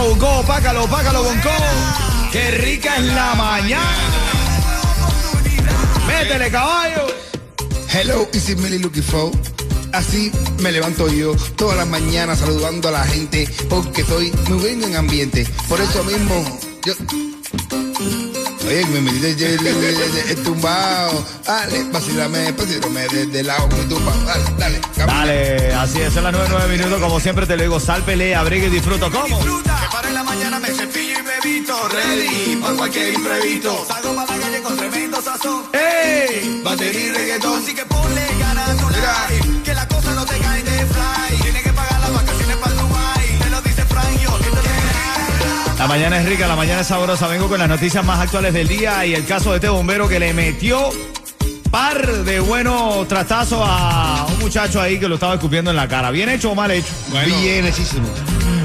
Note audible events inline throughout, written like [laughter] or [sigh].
Vamos, Bonco, pácalo, pácalo, Bonco. Qué rica es la mañana. Métele, caballo. Hello, is it Millie looking for? Así me levanto yo todas las mañanas saludando a la gente porque estoy muy bien en ambiente. Por eso mismo, yo. Oye, me metiste el tumbado. Dale, vacílame, vacílame desde lado, muy tumbado. Dale, dale. camina. Dale, así es, son las 9, 9 minutos. Como siempre te lo digo, sal, pelea, abriga y disfruto. ¿Cómo? La mañana me cepillo y me visto. Ready para cualquier imprevisto. Salgo para la calle con tremendo sazón. ¡Ey! Batería y reggaetón. Así que ponle ganas a tu life. Que la cosa no te cae de fly. Tienes que pagar las vacaciones para Dubai. Te lo dice Frank yo. La mañana es rica, la mañana es sabrosa. Vengo con las noticias más actuales del día y el caso de este bombero que le metió par de buenos tratazos a un muchacho ahí que lo estaba escupiendo en la cara. ¿Bien hecho o mal hecho? Bien hechísimo.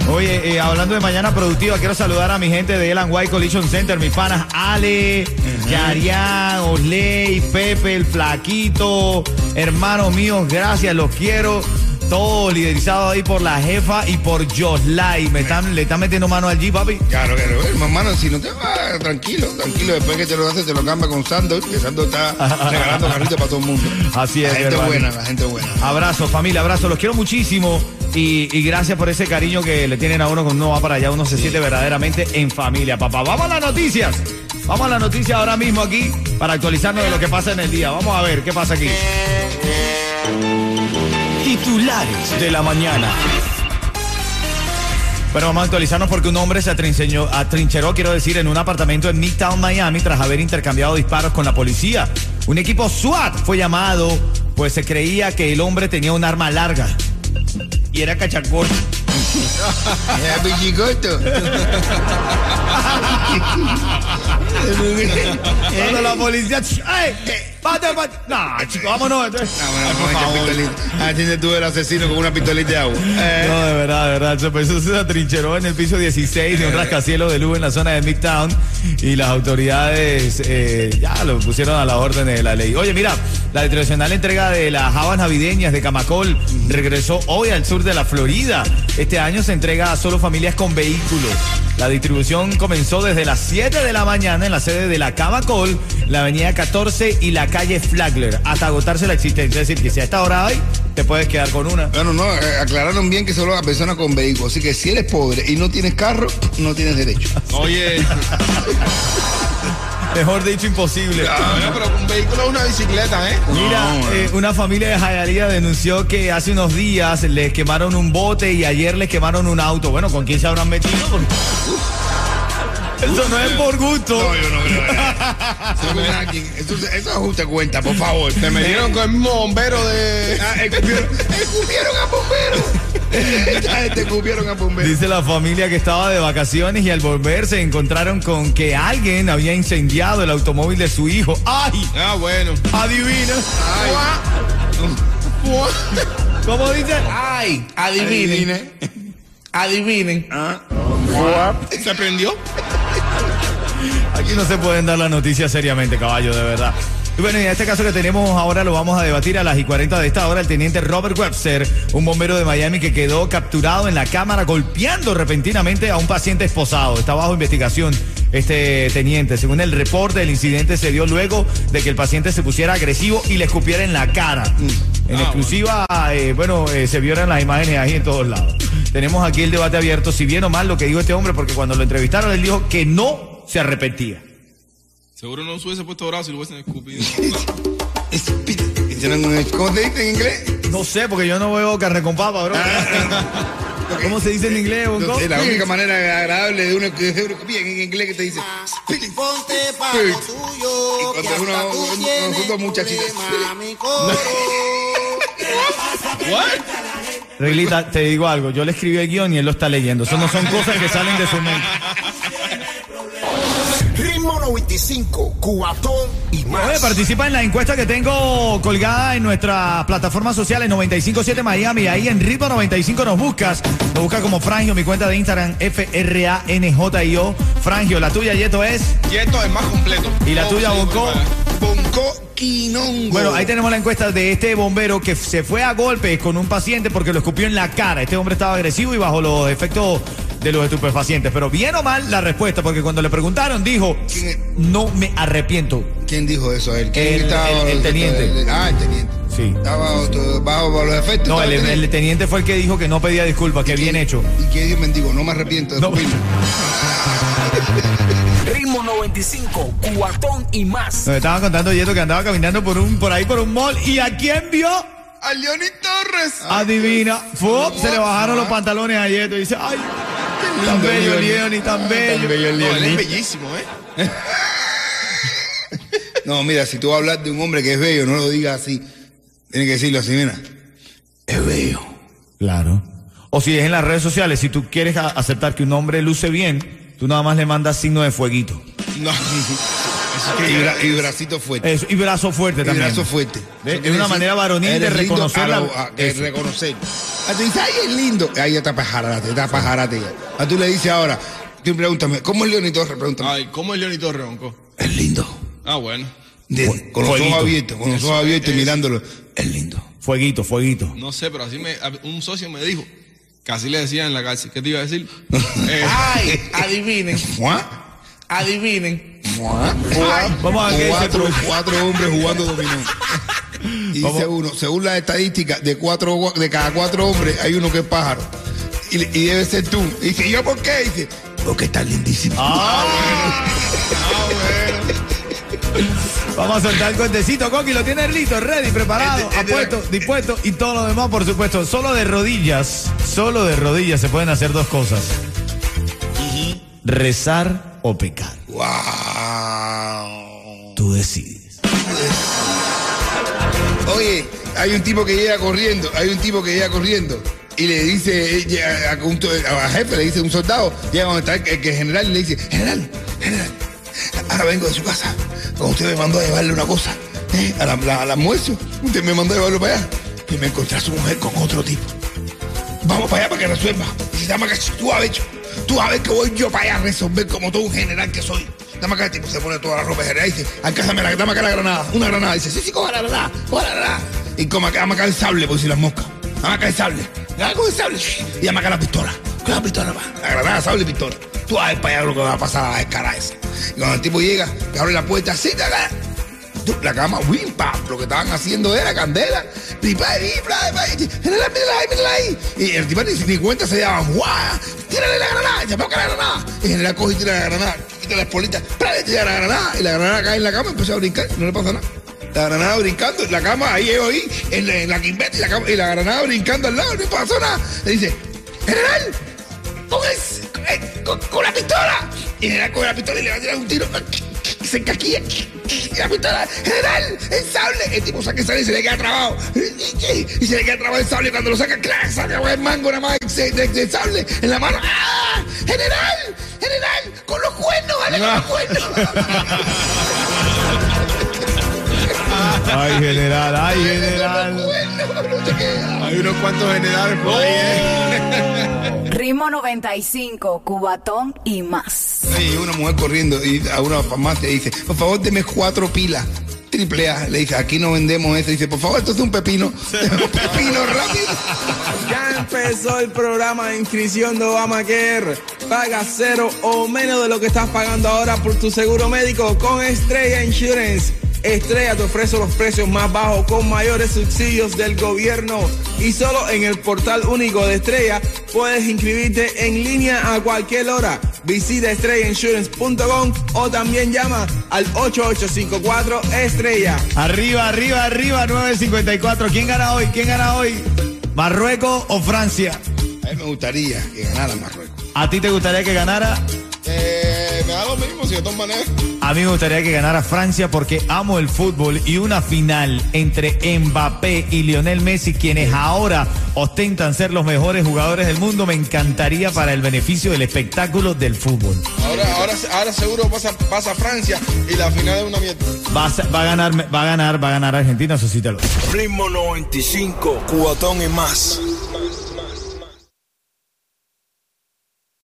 Oye, eh, hablando de mañana productiva, quiero saludar a mi gente de Elan White Collision Center, mis panas Ale, Yarian, Osley, Pepe, el Flaquito, hermanos míos, gracias, los quiero. Todo liderizado ahí por la jefa y por Joslay. Me están, le están metiendo mano allí, papi. Claro, claro. Eh, Hermano, si no te vas, tranquilo, tranquilo. Después que te lo haces, te lo cambia con Sando, que Sando está [laughs] regalando carritos para todo el mundo. Así es, La gente hermano. buena, la gente buena. Abrazo, familia, abrazo. Los quiero muchísimo y, y gracias por ese cariño que le tienen a uno cuando uno va para allá. Uno se siente verdaderamente en familia, papá. Vamos a las noticias. Vamos a las noticias ahora mismo aquí para actualizarnos de lo que pasa en el día. Vamos a ver qué pasa aquí. Titulares de la mañana. Bueno, vamos a actualizarnos porque un hombre se atrincheñó- atrincheró, quiero decir, en un apartamento en Midtown, Miami, tras haber intercambiado disparos con la policía. Un equipo SWAT fue llamado, pues se creía que el hombre tenía un arma larga. Y era cachacón. Era pichicoto. [laughs] [laughs] Cuando la policía. ¡Pate, pate! No, chico, vámonos. entonces. Ah, bueno, Ay, por vamos a echar favor. pistolita. Tiene tú el asesino con una pistolita de agua. Eh, No, de verdad, de verdad. Se, pues, se atrincheró en el piso 16 de un rascacielos de luz en la zona de Midtown y las autoridades eh, ya lo pusieron a la orden de la ley. Oye, mira, la tradicional entrega de las habas navideñas de Camacol regresó hoy al sur de la Florida. Este año se entrega a solo familias con vehículos. La distribución comenzó desde las 7 de la mañana en la sede de la Camacol, la avenida 14 y la calle Flagler, hasta agotarse la existencia. Es decir, que si a esta hora hay, te puedes quedar con una. Bueno, no, eh, aclararon bien que solo a personas con vehículos. Así que si eres pobre y no tienes carro, no tienes derecho. Oye, [laughs] Mejor dicho, imposible. bueno, pero un vehículo es una bicicleta, ¿eh? Mira, eh, una familia de Jayalía denunció que hace unos días les quemaron un bote y ayer les quemaron un auto. Bueno, ¿con quién se habrán metido? [laughs] Eso no es por gusto. No, yo no creo. Eso, [laughs] eso, eso ajuste cuenta, por favor. Se metieron con el mismo bombero de. Ah, escupieron, [laughs] escupieron a bomberos. [laughs] Escupieron a bomberos. Dice la familia que estaba de vacaciones y al volver se encontraron con que alguien había incendiado el automóvil de su hijo. ¡Ay! Ah, bueno. Adivina. ¿Cómo dice? Ay, adivinen. Adivinen. ¿Se prendió? Aquí no se pueden dar las noticias seriamente, caballo, de verdad. Y bueno, y en este caso que tenemos ahora lo vamos a debatir a las y 40 de esta hora. El teniente Robert Webster, un bombero de Miami que quedó capturado en la cámara golpeando repentinamente a un paciente esposado. Está bajo investigación este teniente. Según el reporte, el incidente se dio luego de que el paciente se pusiera agresivo y le escupiera en la cara. En exclusiva, eh, bueno, eh, se vieron las imágenes ahí en todos lados. Tenemos aquí el debate abierto, si bien o mal lo que dijo este hombre, porque cuando lo entrevistaron él dijo que no se arrepentía. Seguro no se hubiese puesto brazo y lo hubiesen escupido. Espíritu. [laughs] ¿Tienen un- ¿Cómo te dice en inglés? No sé, porque yo no veo carne con papa, bro. [laughs] ¿Cómo se dice en inglés? No sé, la única manera agradable de uno que uno bien en inglés que te dice Spirit. Ponte pa' Sí. lo tuyo, Y cuando uno- nosotros mi coro. [laughs] Reglita, te digo algo. Yo le escribí el guion y él lo está leyendo. Eso no son cosas que salen de su mente. Ritmo 95, Cubatón y más. Oye, participa en la encuesta que tengo colgada en nuestras plataformas sociales 957 Miami. Ahí en Ritmo 95 nos buscas. Nos busca como Frangio, mi cuenta de Instagram, F-R-A-N-J-I-O. Frangio, la tuya, Yeto, es. Y esto es más completo. ¿Y la Todo tuya, sí, Bonco? Bonco Quinongo. Bueno, ahí tenemos la encuesta de este bombero que se fue a golpes con un paciente porque lo escupió en la cara. Este hombre estaba agresivo y bajo los efectos de los estupefacientes. Pero bien o mal la respuesta, porque cuando le preguntaron dijo, no me arrepiento. ¿Quién dijo eso él? ¿Quién El- estaba el- el teniente. Ah, el teniente. Sí. Estaba bajo, tu- bajo- bajo los efectos. No, el, teniente. el teniente fue el que dijo que no pedía disculpas, que bien hecho. Y que Dios bendigo, no me arrepiento de No. [laughs] Ritmo 95, Cubatón y más. Nos estaban contando Yeto que andaba caminando por un por ahí por un mall y a quién vio? A Leoni Torres. Adivina, Fue, se le bajaron los pantalones a Yeto y dice, ay, tan bello Leoni. Tan bello. Tan bello el No, él es bellísimo, ¿eh? [laughs] No, mira, si tú vas a hablar de un hombre que es bello, no lo digas así. Tienes que decirlo así, mira. Es bello. Claro. O si es en las redes sociales, si tú quieres aceptar que un hombre luce bien, tú nada más le mandas signo de fueguito. No. [laughs] Y, bra- y bracito fuerte. Eso, y brazo fuerte Y también. brazo fuerte. Quiere una manera varonil de reconocer a la- a- de eso. reconocer. Ah, tú dices, ay, es lindo. Ahí ya está pajarate, está pajarate ya. Ah, tú le dices ahora, tú pregúntame, ¿cómo es Leoni Torres? Pregúntame. Ay, ¿cómo es Leoni Torre, Bonco? Es lindo. Ah, bueno. De- con los fueguito. ojos abiertos, con los ojos abiertos y mirándolo. Es lindo. Fueguito, fueguito. No sé, pero así me, un socio me dijo. Así le decía en la cárcel. ¿Qué te iba a decir? [laughs] Eh, Ay, adivinen, adivinen. Vamos a ver cuatro, cuatro hombres jugando dominó. Y dice uno, según las estadísticas, de cuatro de cada cuatro hombres hay uno que es pájaro. Y, y debe ser tú. Y dice, ¿y yo por qué? Y dice, porque estás lindísimo. Ah, Vamos a soltar el cuentecito, Coqui, lo tiene listo, ready, preparado, apuesto, dispuesto y todo lo demás, por supuesto. Solo de rodillas, solo de rodillas se pueden hacer dos cosas. Rezar o pecar. Wow. Tú decides. Oye, hay un tipo que llega corriendo, hay un tipo que llega corriendo y le dice eh, a, a jefe, le dice un soldado, llega donde está el, que general y le dice, general, general, ahora vengo de su casa, como usted me mandó a llevarle una cosa, ¿eh? a la- la- al almuerzo, usted me mandó a llevarlo para allá y me encontré a su mujer con otro tipo. Vamos para allá para que resuelva. Y dice, dame acá, tú ver, tú a ver que voy yo para allá a resolver como todo un general que soy. Dame acá, el tipo se pone toda la ropa de general y dice, alcázame la, dame acá la granada, una granada. dice, sí, sí, coja la granada, coja la granada. Y como acá, dame acá el sable, por si las moscas. Dame acá el sable. Dame el sable. Y dame acá la pistola. Con la pistola, va. La granada, sable y pistola. Tú a ver para allá lo que va a pasar a la descara esa. Y cuando el tipo llega, que abre la puerta, así, acá. La cama, wim, pam, lo que estaban haciendo era candela. Y el tipo ni, cuenta se daba, ¡guau! ¡Tírale la granada! ¡Ya la granada! Y general coge y tira la granada, quita la espolita, ¡pra! y tira la granada. Y la granada cae en la cama y empezó a brincar, no le pasa nada. La granada brincando, la cama, ahí yo ahí, en la, en quimbeta y la, granada brincando al lado, no le pasó nada. Le dice, ¡General! con, el- con, con- con la pistola. Y general coge la pistola y le va a tirar un tiro. Se encaquilla. Y la pistola, general, el sable. El tipo saca el sable y se le queda trabado. Y se le queda trabado el sable. Y cuando lo saca, clac, saca el mango nada más de sable en la mano. ¡Ah! ¡General! ¡General! ¡Con los cuernos! ¡Dale con los cuernos! [laughs] Ay, general, ay, general. No te queda. hay unos cuantos generales por ahí, ¿eh? [laughs] Ritmo 95, Cubatón y más. Y una mujer corriendo y a una farmacia dice, por favor, deme cuatro pilas. triple A. Le dije, aquí no vendemos eso. Dice, por favor, esto es un pepino. [laughs] un pepino rápido. Ya empezó el programa de inscripción de Obamacare. Paga cero o menos de lo que estás pagando ahora por tu seguro médico con Estrella Insurance. Estrella te ofrece los precios más bajos con mayores subsidios del gobierno. Y solo en el portal único de Estrella puedes inscribirte en línea a cualquier hora. Visita estrellainsurance.com o también llama al 8854 Estrella. Arriba, arriba, arriba, 954. ¿Quién gana hoy? ¿Quién gana hoy? ¿Marruecos o Francia? A mí me gustaría que ganara Marruecos. ¿A ti te gustaría que ganara? Eh, me da lo mismo, si de todas maneras. A mí me gustaría que ganara Francia porque amo el fútbol y una final entre Mbappé y Lionel Messi, quienes ahora ostentan ser los mejores jugadores del mundo, me encantaría para el beneficio del espectáculo del fútbol. Ahora, ahora, ahora seguro pasa, pasa Francia y la final es una mierda. Va a, va a ganar, va a ganar, va a ganar Argentina, eso sí te lo. Ritmo 95, cubatón y más.